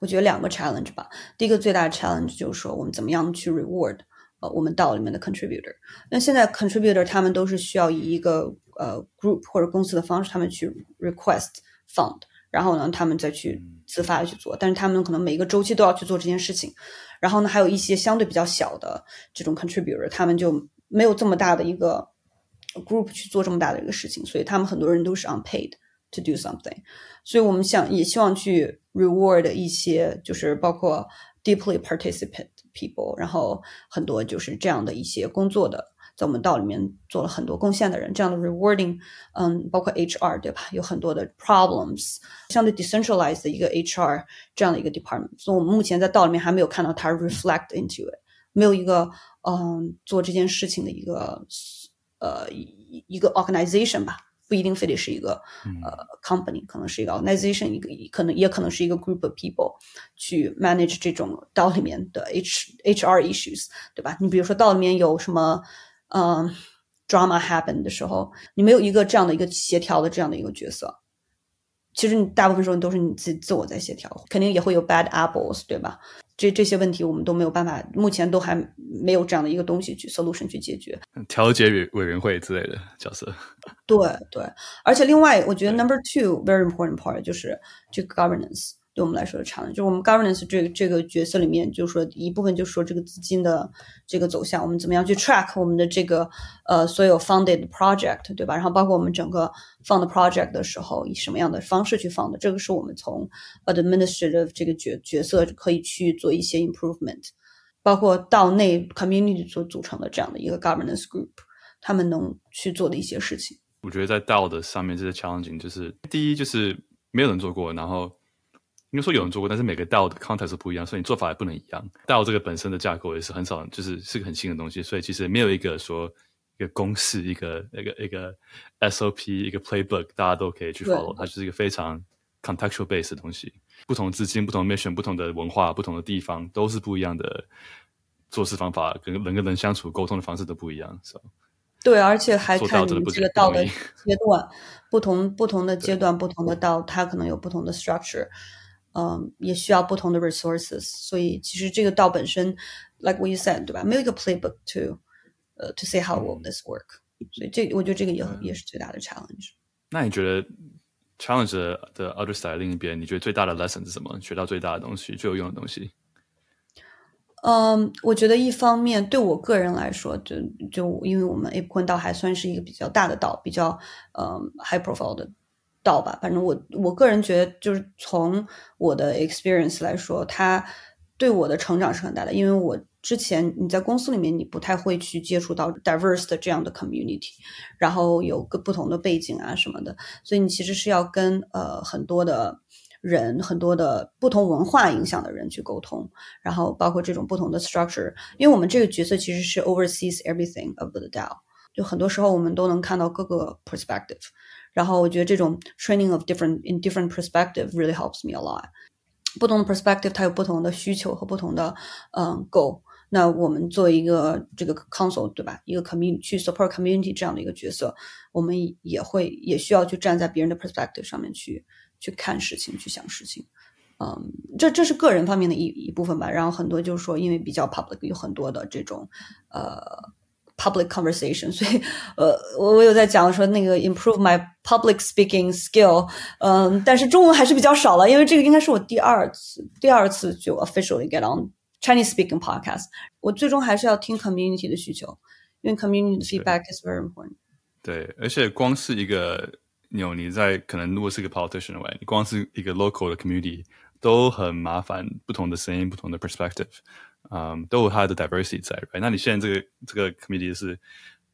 我觉得两个 challenge 吧。第一个最大的 challenge 就是说，我们怎么样去 reward 呃我们 DAO 里面的 contributor。那现在 contributor 他们都是需要以一个呃 group 或者公司的方式，他们去 request fund，然后呢，他们再去自发的去做。但是他们可能每一个周期都要去做这件事情。然后呢，还有一些相对比较小的这种 contributor，他们就没有这么大的一个 group 去做这么大的一个事情，所以他们很多人都是 unpaid to do something。所以我们想也希望去。reward 一些就是包括 deeply participant people，然后很多就是这样的一些工作的，在我们道里面做了很多贡献的人，这样的 rewarding，嗯，包括 HR 对吧？有很多的 problems，相对 decentralized 的一个 HR 这样的一个 department，所以我们目前在道里面还没有看到它 reflect into it，没有一个嗯做这件事情的一个呃一一个 organization 吧。不一定非得是一个呃 company，可能是一个 organization，一个可能也可能是一个 group of people 去 manage 这种 DAO 里面的 H HR issues，对吧？你比如说 DAO 里面有什么嗯、呃、drama happen 的时候，你没有一个这样的一个协调的这样的一个角色，其实你大部分时候你都是你自己自我在协调，肯定也会有 bad apples，对吧？这这些问题我们都没有办法，目前都还没有这样的一个东西去 solution 去解决。调解委委员会之类的角色。对对，而且另外，我觉得 number two very important part 就是这个 governance。对我们来说的长就是我们 governance 这个这个角色里面，就是说一部分就是说这个资金的这个走向，我们怎么样去 track 我们的这个呃所有 funded project，对吧？然后包括我们整个 fund project 的时候，以什么样的方式去 fund，这个是我们从 administrative 这个角角色可以去做一些 improvement，包括到内 community 所组成的这样的一个 governance group，他们能去做的一些事情。我觉得在 DAO 的上面这些 challenging 就是第一就是没有人做过，然后。应该说有人做过，但是每个 DAO 的 context 是不一样，所以你做法也不能一样。DAO 这个本身的架构也是很少，就是是个很新的东西，所以其实没有一个说一个公式、一个一个一个 SOP、一个 playbook，大家都可以去 follow。它就是一个非常 contextual based 的东西，不同资金、不同 mission、不同的文化、不同的地方，都是不一样的做事方法，跟人跟人相处沟通的方式都不一样。So, 对，而且还看你这个 DAO 的阶段，不同不同的阶段，不同的 DAO，它可能有不同的 structure。嗯，也需要不同的 resources，所以其实这个道本身，like what you said，对吧？没有一个 playbook to，呃、uh,，to say how will this work，所以这我觉得这个也、嗯、也是最大的 challenge。那你觉得 challenge 的 other side 另一边，你觉得最大的 lesson 是什么？学到最大的东西，最有用的东西？嗯，我觉得一方面对我个人来说，就就因为我们 ApeCoin 道还算是一个比较大的道，比较嗯 high profile 的。到吧，反正我我个人觉得，就是从我的 experience 来说，它对我的成长是很大的。因为我之前你在公司里面，你不太会去接触到 diverse 的这样的 community，然后有个不同的背景啊什么的，所以你其实是要跟呃很多的人、很多的不同文化影响的人去沟通，然后包括这种不同的 structure。因为我们这个角色其实是 oversees everything of the DAO，就很多时候我们都能看到各个 perspective。然后我觉得这种 training of different in different perspective really helps me a lot。不同的 perspective 它有不同的需求和不同的嗯 goal。那我们作为一个这个 council 对吧，一个 community 去 support community 这样的一个角色，我们也会也需要去站在别人的 perspective 上面去去看事情，去想事情。嗯，这这是个人方面的一一部分吧。然后很多就是说，因为比较 public，有很多的这种呃。Public conversation，所以，呃，我我有在讲说那个 improve my public speaking skill，嗯，但是中文还是比较少了，因为这个应该是我第二次，第二次就 officially get on Chinese speaking podcast。我最终还是要听 community 的需求，因为 community 的 feedback is very important。对，而且光是一个，你有你在可能如果是一个 politician 的话，你光是一个 local 的 community 都很麻烦，不同的声音，不同的 perspective。 嗯，um, 都有它的 diversity 在，right？那你现在这个这个 committee 是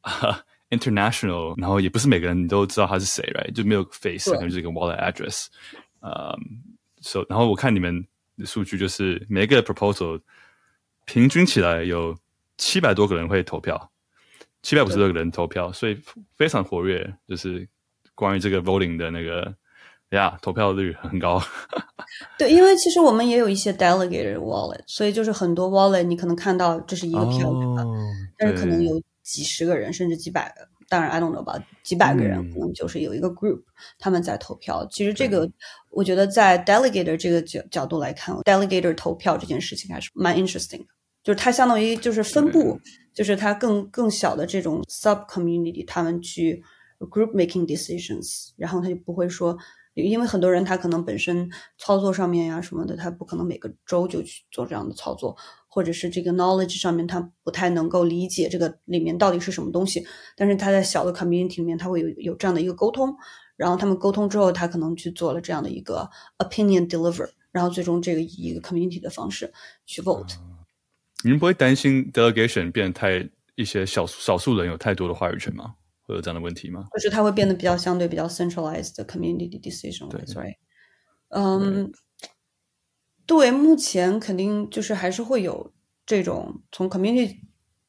啊、uh, international，然后也不是每个人你都知道他是谁，right？就没有 face，可能就是一个 wallet address。嗯，so 然后我看你们的数据，就是每一个 proposal 平均起来有七百多个人会投票，七百五十多个人投票，所以非常活跃。就是关于这个 voting 的那个呀，投票率很高。对，因为其实我们也有一些 delegated wallet，所以就是很多 wallet 你可能看到这是一个票，哦、但是可能有几十个人甚至几百个。当然，I don't know 吧，几百个人可能就是有一个 group，、嗯、他们在投票。其实这个，我觉得在 delegated 这个角角度来看，delegator 投票这件事情还是蛮 interesting 的。就是它相当于就是分布，就是它更更小的这种 sub community，他们去 group making decisions，然后他就不会说。因为很多人他可能本身操作上面呀什么的，他不可能每个周就去做这样的操作，或者是这个 knowledge 上面他不太能够理解这个里面到底是什么东西。但是他在小的 community 里面，他会有有这样的一个沟通，然后他们沟通之后，他可能去做了这样的一个 opinion deliver，然后最终这个以一个 community 的方式去 vote。你们不会担心 delegation 变得太一些少少数人有太多的话语权吗？会有这样的问题吗？就是它会变得比较相对比较 centralized 的 community decision，对，right？嗯，对，目前肯定就是还是会有这种从 community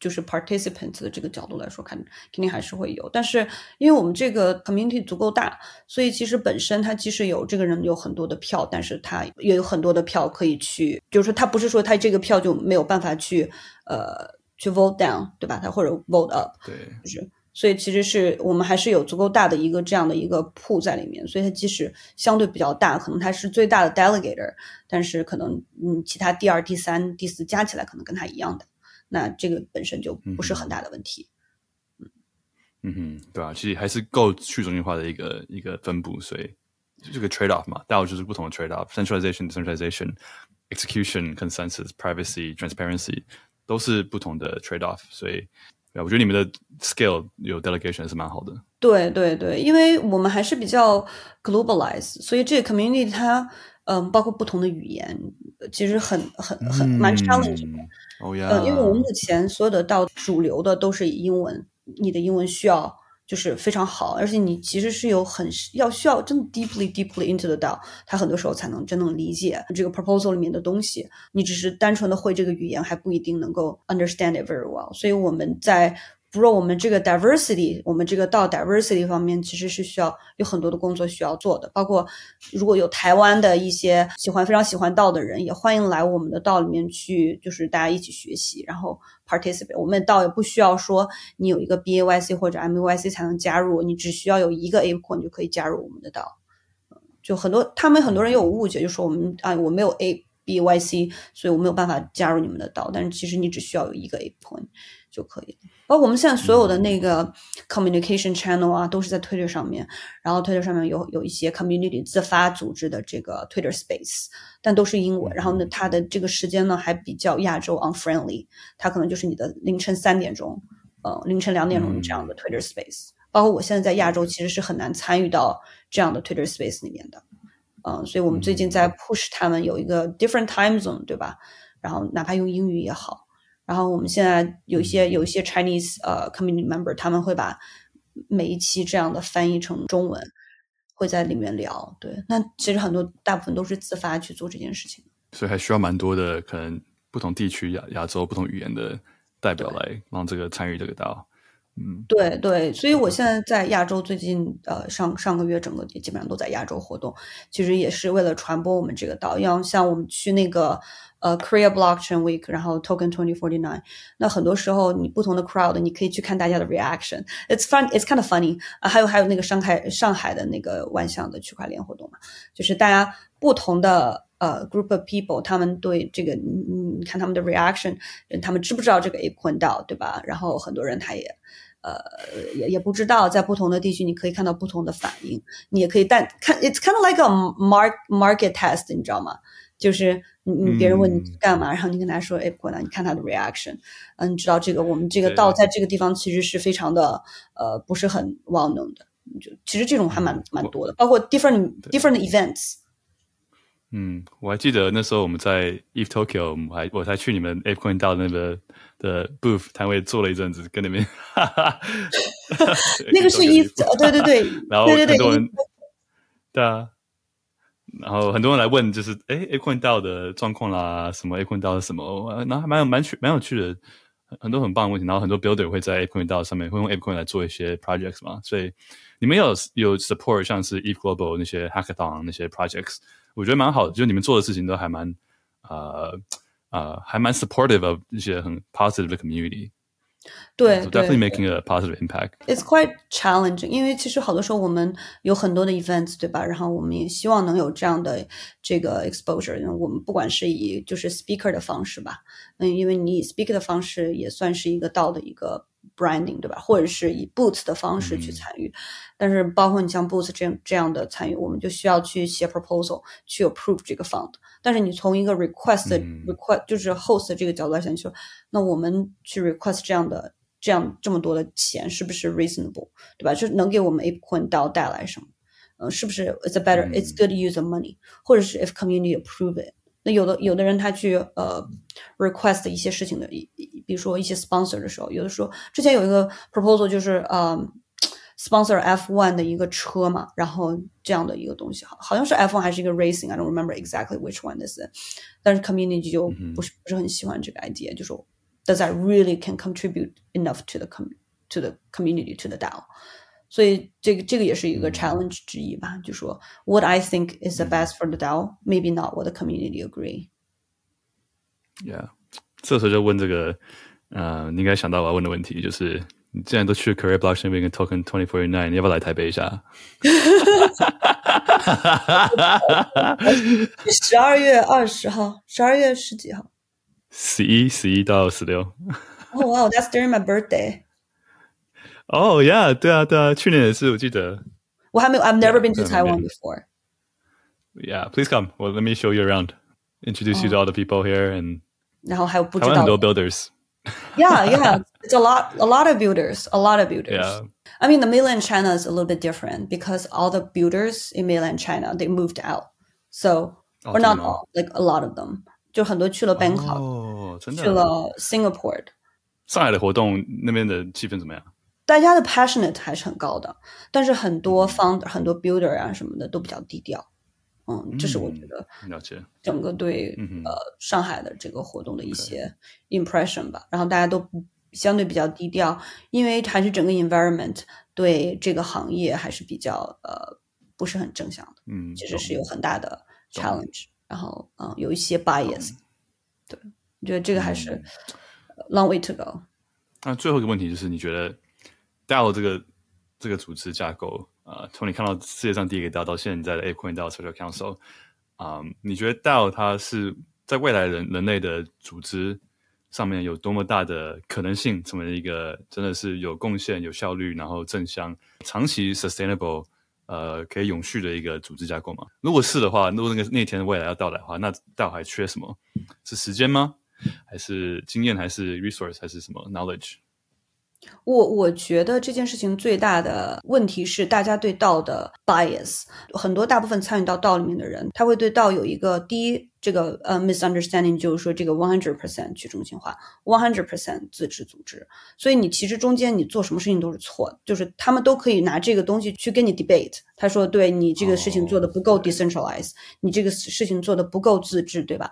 就是 participants 的这个角度来说看，肯定还是会有。但是因为我们这个 community 足够大，所以其实本身它即使有这个人有很多的票，但是他也有很多的票可以去，就是他不是说他这个票就没有办法去呃去 vote down，对吧？他或者 vote up，对，就是。所以其实是我们还是有足够大的一个这样的一个 pool 在里面，所以它即使相对比较大，可能它是最大的 delegator，但是可能嗯其他第二、第三、第四加起来可能跟它一样的，那这个本身就不是很大的问题。嗯嗯哼，对啊，其实还是够去中心化的一个一个分布，所以这个 trade off 嘛，到就是不同的 trade off，centralization、decentralization、execution、consensus、privacy、transparency 都是不同的 trade off，所以。对，我觉得你们的 scale 有 delegation 是蛮好的。对对对，因为我们还是比较 globalize，所以这个 community 它，嗯，包括不同的语言，其实很很很蛮 challenging 的。哦呀，呃，因为我们目前所有的到主流的都是以英文，你的英文需要。就是非常好，而且你其实是有很要需要真的 deeply deeply into the DAO，他很多时候才能真正理解这个 proposal 里面的东西。你只是单纯的会这个语言，还不一定能够 understand it very well。所以我们在。不过我们这个 diversity，我们这个到 diversity 方面，其实是需要有很多的工作需要做的。包括如果有台湾的一些喜欢非常喜欢道的人，也欢迎来我们的道里面去，就是大家一起学习，然后 participate。我们的道也不需要说你有一个 BAYC 或者 MYC 才能加入，你只需要有一个 APOIN 就可以加入我们的道。就很多他们很多人有误解，就说我们啊我没有 A B Y C，所以我没有办法加入你们的道。但是其实你只需要有一个 APOIN 就可以。包括我们现在所有的那个 communication channel 啊，都是在 Twitter 上面。然后 Twitter 上面有有一些 community 自发组织的这个 Twitter Space，但都是英文。然后呢，它的这个时间呢还比较亚洲 unfriendly，它可能就是你的凌晨三点钟，呃，凌晨两点钟这样的 Twitter Space。包括我现在在亚洲，其实是很难参与到这样的 Twitter Space 里面的。嗯，所以我们最近在 push 他们有一个 different time zone，对吧？然后哪怕用英语也好。然后我们现在有一些有一些 Chinese 呃、uh, community member，他们会把每一期这样的翻译成中文，会在里面聊。对，那其实很多大部分都是自发去做这件事情。所以还需要蛮多的可能不同地区亚亚洲不同语言的代表来让这个参与这个 DAO。嗯，对对，所以我现在在亚洲最近呃上上个月整个也基本上都在亚洲活动，其实也是为了传播我们这个 DAO，要像我们去那个。呃、uh,，Korea Blockchain Week，然后 Token Twenty Forty Nine，那很多时候你不同的 crowd，你可以去看大家的 reaction。It's fun, it's kind of funny。啊，还有还有那个上海上海的那个万象的区块链活动嘛，就是大家不同的呃、uh, group of people，他们对这个你你看他们的 reaction，他们知不知道这个 ApeCoin DAO，对吧？然后很多人他也呃也也不知道，在不同的地区你可以看到不同的反应，你也可以但看 it's kind of like a mark market test，你知道吗？ 就是你你别人问你干嘛，嗯、然后你跟他说哎，过来你看他的 reaction，嗯，你知道这个我们这个道在这个地方其实是非常的呃不是很 well known 的，就其实这种还蛮蛮多的，包括 different different events。嗯，我还记得那时候我们在 ETH Tokyo，我们还我才去你们 Ape Coin 到那个的 booth 摊位坐了一阵子，跟那边哈哈，那个是 ETH，对对对，然后很多人，对啊。然后很多人来问，就是哎，ApeCoin DAO 的状况啦，什么 ApeCoin DAO 是什么？然后还蛮有蛮趣、蛮有趣的，很多很棒的问题。然后很多 Builder 会在 ApeCoin DAO 上面会用 ApeCoin 来做一些 projects 嘛，所以你们有有 support 像是 Eve Global 那些 Hackathon 那些 projects，我觉得蛮好的，就你们做的事情都还蛮呃呃还蛮 supportive of 一些很 positive 的 community。对 so definitely making a positive impact. It's quite challenging，因为其实好多时候我们有很多的 events，对吧？然后我们也希望能有这样的这个 exposure。因为我们不管是以就是 speaker 的方式吧，嗯，因为你以 speaker 的方式也算是一个 DAO 的一个 branding，对吧？或者是以 Boots 的方式去参与。嗯、但是包括你像 Boots 这样这样的参与，我们就需要去写 proposal，去 approve 这个 fund。但是你从一个 request、嗯、request 就是 host 这个角度来讲，就说那我们去 request 这样的。这样这么多的钱是不是 reasonable，对吧？就是能给我们 ApeCoin DAO 带来什么？嗯，是不是 it's a better、嗯、it's good use of money，或者是 if community approve it？那有的有的人他去呃 request 一些事情的，比如说一些 sponsor 的时候，有的时候之前有一个 proposal 就是呃 sponsor F1 的一个车嘛，然后这样的一个东西，好好像是 F1 还是一个 racing，I don't remember exactly which one this is，但是 community 就不是、嗯、不是很喜欢这个 idea，就说。Does that really can contribute enough to the com to the community to the DAO？ 所以这个这个也是一个 challenge 之一吧。就说 What I think is the best for the DAO, maybe not what the community agree. Yeah，这时候就问这个，呃，你应该想到我要问的问题，就是你既然都去 Career Blockchain Week 跟 Token 2049，你要不要来台北一下？十二月二十号，十二月十几号？十一、十一到十六。Oh wow, that's during my birthday. Oh yeah，对啊，对啊，去年也是，我记得。我还没有，I've never been to Taiwan before. Yeah, please come. Well, let me show you around, introduce you to all the people here, and 然后还有不知道很多 builders. Yeah, yeah, it's a lot, a lot of builders, a lot of builders. Yeah. I mean, the mainland China is a little bit different because all the builders in mainland China they moved out, so or not all, like a lot of them. 就很多去了 Bangkok，、哦、真的去了 Singapore。上海的活动那边的气氛怎么样？ 大家的 passionate 还是很高的，但是很多 founder、嗯、很多 builder 啊什么的都比较低调。嗯，这是我觉得了解整个对、嗯、呃上海的这个活动的一些 impression 吧。然后大家都相对比较低调，因为还是整个 environment 对这个行业还是比较呃不是很正向的。嗯，其实是有很大的 challenge。然后，嗯，有一些 bias，、嗯、对，我觉得这个还是 long way to go。那最后一个问题就是，你觉得 DAO 这个这个组织架构啊，从、你看到世界上第一个 DAO 到现在的 A Coin DAO Social Council，啊、你觉得 DAO 它是在未来人人类的组织上面有多么大的可能性，成为一个真的是有贡献、有效率，然后正向、长期 sustainable？呃，可以永续的一个组织架构吗？如果是的话，如果那个那天未来要到来的话，那 DAO 还缺什么？是时间吗？还是经验？还是 resource？还是什么 knowledge？我我觉得这件事情最大的问题是大家对 DAO 的 bias，很多大部分参与到 DAO 里面的人，他会对 DAO 有一个第一这个呃 misunderstanding，就是说这个 one hundred percent 去中心化，one hundred percent 自治组织，所以你其实中间你做什么事情都是错的，就是他们都可以拿这个东西去跟你 debate，他说对你这个事情做的不够 decentralized，、oh, 你这个事情做的不够自治，对吧？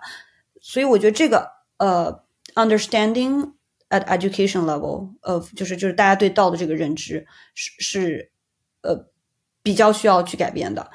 所以我觉得这个呃 understanding。At education level of 就是就是大家对 DAO 的这个认知是是呃比较需要去改变的。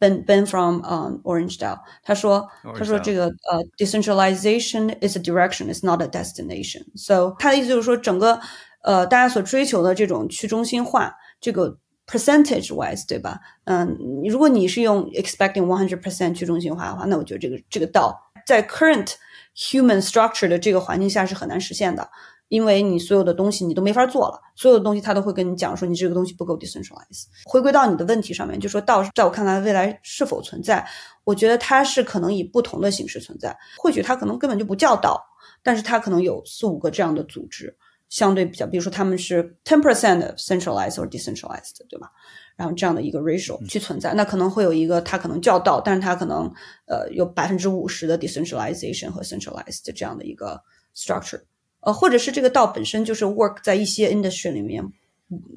Ben Ben from 嗯、um, Orange DAO 他说 Orange 他说这个呃、uh, decentralization is a direction, is not a destination. So 他的意思就是说整个呃大家所追求的这种去中心化这个 percentage wise 对吧？嗯，如果你是用 expecting one hundred percent 去中心化的话，那我觉得这个这个 DAO 在 current human structure 的这个环境下是很难实现的。 因为你所有的东西你都没法做了，所有的东西他都会跟你讲说你这个东西不够 decentralized。回归到你的问题上面，就说到在我看来未来是否存在，我觉得它是可能以不同的形式存在。或许它可能根本就不叫 DAO，但是它可能有四五个这样的组织，相对比较，比如说他们是 ten percent centralized 或 decentralized，对吧？然后这样的一个 ratio 去存在，那可能会有一个它可能叫 DAO，但是它可能呃有百分之五十的 decentralization 和 centralized 这样的一个 structure。呃，或者是这个 DAO 本身就是 work 在一些 industry 里面，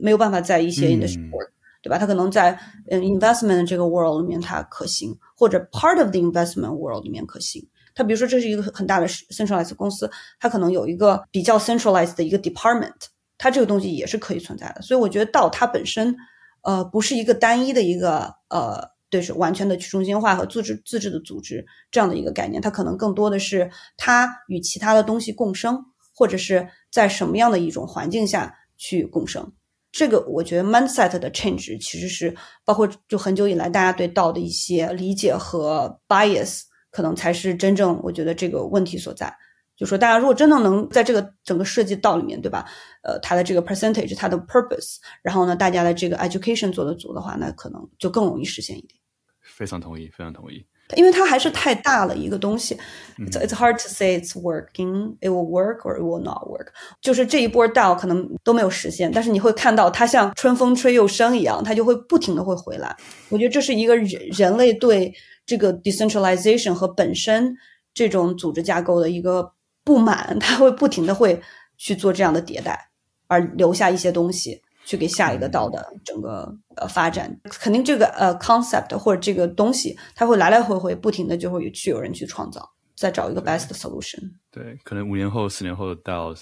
没有办法在一些 industry work，、嗯、对吧？它可能在嗯 investment 这个 world 里面它可行，或者 part of the investment world 里面可行。它比如说这是一个很大的 centralized 公司，它可能有一个比较 centralized 的一个 department，它这个东西也是可以存在的。所以我觉得道它本身呃不是一个单一的一个呃。对，是完全的去中心化和自治自治的组织这样的一个概念，它可能更多的是它与其他的东西共生，或者是在什么样的一种环境下去共生。这个我觉得 mindset 的 change 其实是包括就很久以来大家对道的一些理解和 bias，可能才是真正我觉得这个问题所在。就说大家如果真的能在这个整个设计道里面，对吧？呃，它的这个 percentage，它的 purpose，然后呢，大家的这个 education 做得足的话，那可能就更容易实现一点。非常同意，非常同意。因为它还是太大了一个东西，嗯，it's hard to say it's working, it will work or it will not work。就是这一波 DAO 可能都没有实现，但是你会看到它像春风吹又生一样，它就会不停的会回来。我觉得这是一个人人类对这个 decentralization 和本身这种组织架构的一个。不满，它会不停的会去做这样的迭代，而留下一些东西去给下一个道的整个呃发展。肯定这个呃 concept 或者这个东西，它会来来回回不停的就会去有人去创造，再找一个 best solution。对，对，可能五年后、十年后的道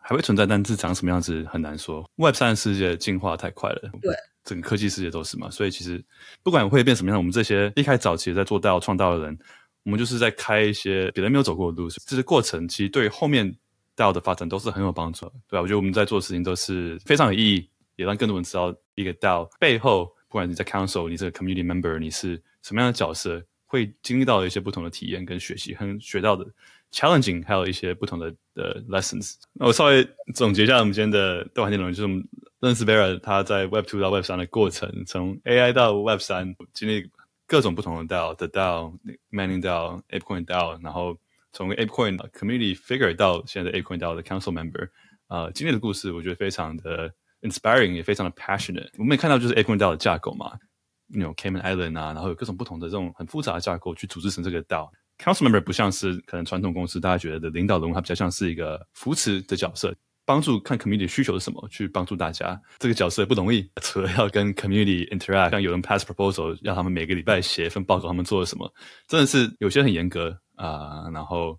还会存在，但是长什么样子很难说。Web 三的世界进化太快了，对，整个科技世界都是嘛，所以其实不管会变什么样，我们这些一开始早期在做道创造的人。我们就是在开一些别人没有走过的路，这些过程其实对后面 DAO 的发展都是很有帮助的，对吧？我觉得我们在做的事情都是非常有意义，也让更多人知道一个 DAO 背后，不管你在 Council，你是 Community Member，你是什么样的角色，会经历到一些不同的体验跟学习，很学到的 challenging，还有一些不同的的 lessons。那我稍微总结一下我们今天的对话内容，就是我们认识 Vera 他在 Web 2到 Web 3的过程，从 AI 到 Web 3经历。各种不同的 DAO，The DAO，Manning DAO、ApeCoin DAO，然后从 ApeCoin Community Figure 到现在的 ApeCoin DAO 的 Council Member，呃，经历的故事我觉得非常的 inspiring，也非常的 passionate。我们也看到就是 ApeCoin DAO 的架构嘛，有 you know, Cayman Island 啊，然后有各种不同的这种很复杂的架构去组织成这个 DAO。Council Member 不像是可能传统公司大家觉得的领导人物，它比较像是一个扶持的角色。帮助看 community 需求是什么，去帮助大家。这个角色不容易，除了要跟 community interact，像有人 pass proposal，让他们每个礼拜写一份报告，他们做了什么，真的是有些很严格啊、然后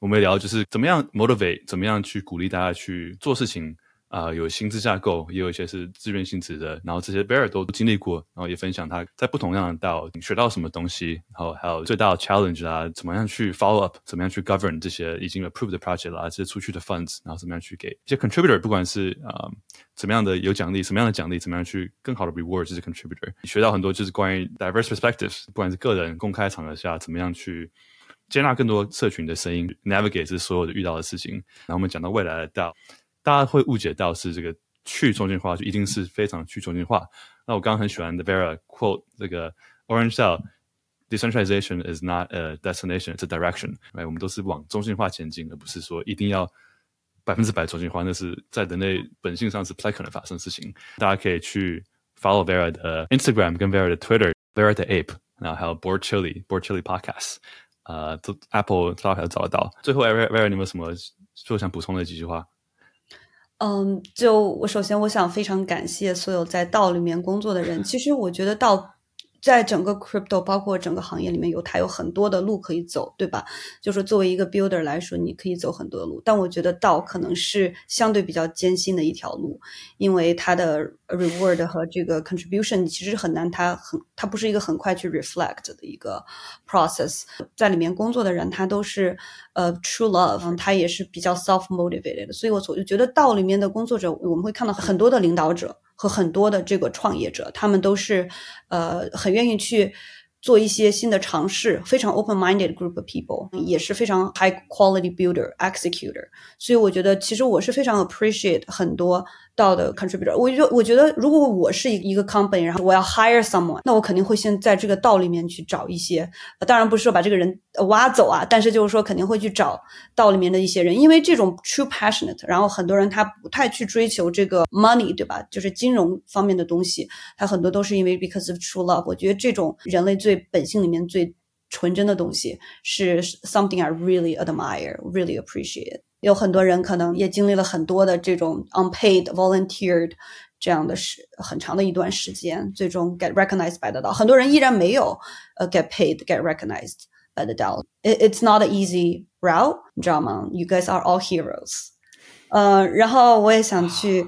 我们聊，就是怎么样 motivate，怎么样去鼓励大家去做事情。啊、有薪资架构，也有一些是自愿性质的。然后这些 bear 都经历过，然后也分享他在不同样的道学到什么东西，然后还有最大的 challenge 啊，怎么样去 follow up，怎么样去 govern 这些已经 approved 的 project 啦，这些出去的 funds，然后怎么样去给一些 contributor，不管是啊、怎么样的有奖励，什么样的奖励，怎么样去更好的 reward 这些 contributor，学到很多就是关于 diverse perspectives，不管是个人公开场合下怎么样去接纳更多社群的声音，navigate 这所有的遇到的事情。然后我们讲到未来的 DAO。大家会误解到是这个去中心化就一定是非常去中心化。那我刚刚很喜欢的 Vera quote 这个 Orange DAO，decentralization is not a destination, it's a direction。哎，我们都是往中心化前进，而不是说一定要百分之百中心化。那是在人类本性上是不太可能发生的事情。大家可以去 follow Vera 的 Instagram 跟 Vera 的 Twitter，Vera 的 Ape，然后还有 Bored Chili Bored Chili Podcast，呃，都 Apple 大家都找得到。最后，Vera Vera 你有没有什么说想补充的几句话？嗯，就我首先我想非常感谢所有在道里面工作的人。其实我觉得道。在整个 crypto 包括整个行业里面有它有很多的路可以走，对吧？就是作为一个 builder 来说，你可以走很多的路，但我觉得道可能是相对比较艰辛的一条路，因为它的 reward 和这个 contribution 其实很难，它很它不是一个很快去 reflect 的一个 process。在里面工作的人，他都是呃 true love，他也是比较 self motivated，所以我就觉得道里面的工作者，我们会看到很多的领导者。和很多的这个创业者，他们都是，呃，很愿意去做一些新的尝试，非常 open-minded group of people，也是非常 high quality builder executor。所以我觉得，其实我是非常 appreciate 很多。道的 contributor，我觉我觉得如果我是一个 company，然后我要 hire someone，那我肯定会先在这个道里面去找一些，当然不是说把这个人挖走啊，但是就是说肯定会去找道里面的一些人，因为这种 true passionate，然后很多人他不太去追求这个 money，对吧？就是金融方面的东西，他很多都是因为 because of true love。我觉得这种人类最本性里面最纯真的东西是 something I really admire, really appreciate. 有很多人可能也经历了很多的这种 unpaid volunteered 这样的时很长的一段时间，最终 get recognized by the DAO。很多人依然没有呃 get paid get recognized by the DAO。It, it's not an easy route，你知道吗？You guys are all heroes。呃，然后我也想去，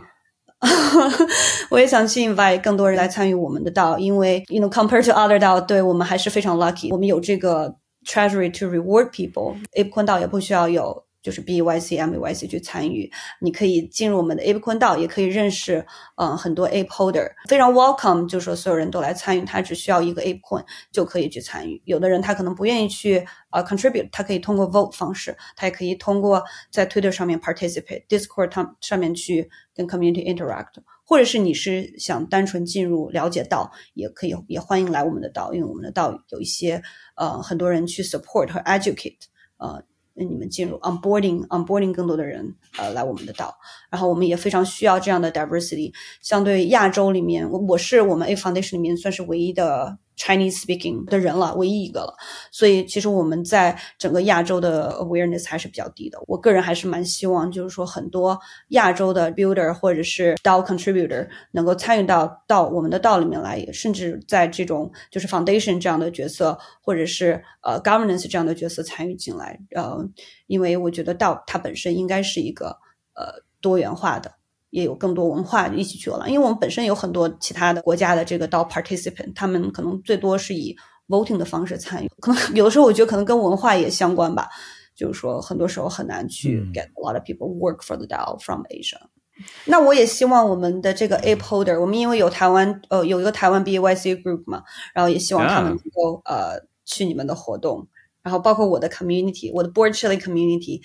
我也想去 invite 更多人来参与我们的 DAO，因为 you know compared to other DAO，对我们还是非常 lucky，我们有这个 treasury to reward people apecon DAO 也不需要有。就是 BYC、MYC 去参与，你可以进入我们的 AIPQUN 道，也可以认识嗯很多 ap holder。非常 welcome，就是说所有人都来参与，他只需要一个 AIPQUN 就可以去参与。有的人他可能不愿意去啊 contribute，他可以通过 vote 方式，他也可以通过在 Twitter 上面 participate、Discord 上面去跟 community interact，或者是你是想单纯进入了解到，也可以也欢迎来我们的道，因为我们的道有一些呃很多人去 support 和 educate 呃。你们进入 on boarding on boarding 更多的人呃来我们的岛。然后我们也非常需要这样的 diversity 相对亚洲里面我我是我们 a foundation 里面算是唯一的 Chinese speaking 的人了，唯一一个了，所以其实我们在整个亚洲的 awareness 还是比较低的。我个人还是蛮希望，就是说很多亚洲的 builder 或者是 DAO contributor 能够参与到到我们的 DAO 里面来，甚至在这种就是 foundation 这样的角色，或者是呃 governance 这样的角色参与进来。呃，因为我觉得 DAO 它本身应该是一个呃多元化的。也有更多文化一起去了，因为我们本身有很多其他的国家的这个 DAO participant，他们可能最多是以 voting 的方式参与，可能有的时候我觉得可能跟文化也相关吧，就是说很多时候很难去 get a lot of people work for the DAO from Asia。嗯、那我也希望我们的这个 Ape Holder，我们因为有台湾呃有一个台湾 BAYC group 嘛，然后也希望他们能够.呃去你们的活动，然后包括我的 community，我的 Bored chilling community，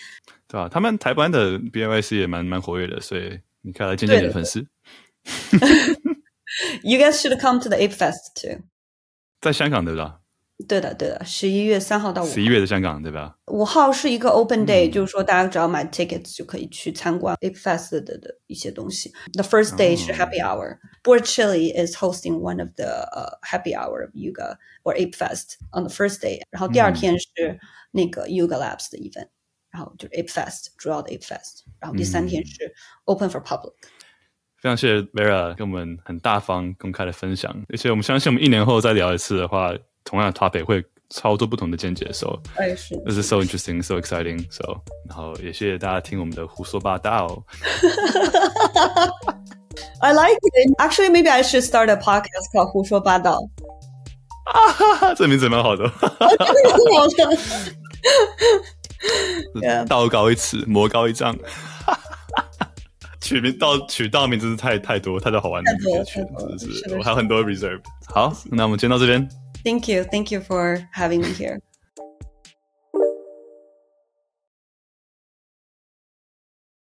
对吧、啊？他们台湾的 BAYC 也蛮蛮活跃的，所以。你看来见见你的粉丝。 You guys should come to the Ape Fest too。在香港对吧？对的，对的，十一月三号到五号。十一月的香港对吧？五号是一个 open day，、嗯、就是说大家只要买 tickets 就可以去参观 Ape Fest 的的一些东西。The first day 是 Happy Hour。Bored Chili is hosting one of the、uh, Happy Hour of Yuga or Ape Fest on the first day。然后第二天是那个 Yuga Labs 的 event。 然后就是 Ape Fest，主要的 Ape Fest。然后第三天是 Open for Public。嗯、非常谢谢 Vera 跟我们很大方公开的分享，而且我们相信我们一年后再聊一次的话，同样的 topic 会超多不同的见解。So，哎是，This is so interesting, so exciting. So，然后也谢谢大家听我们的胡说八道。 I like it. Actually, maybe I should start a podcast called 胡说八道。啊哈哈，这名字蛮好的。 道高一尺，魔高一丈。取名道取道名真是太太多太多好玩的名字取，真的是我还有很多 reserve。好，那我们先到这边。Thank you, thank you for having me here.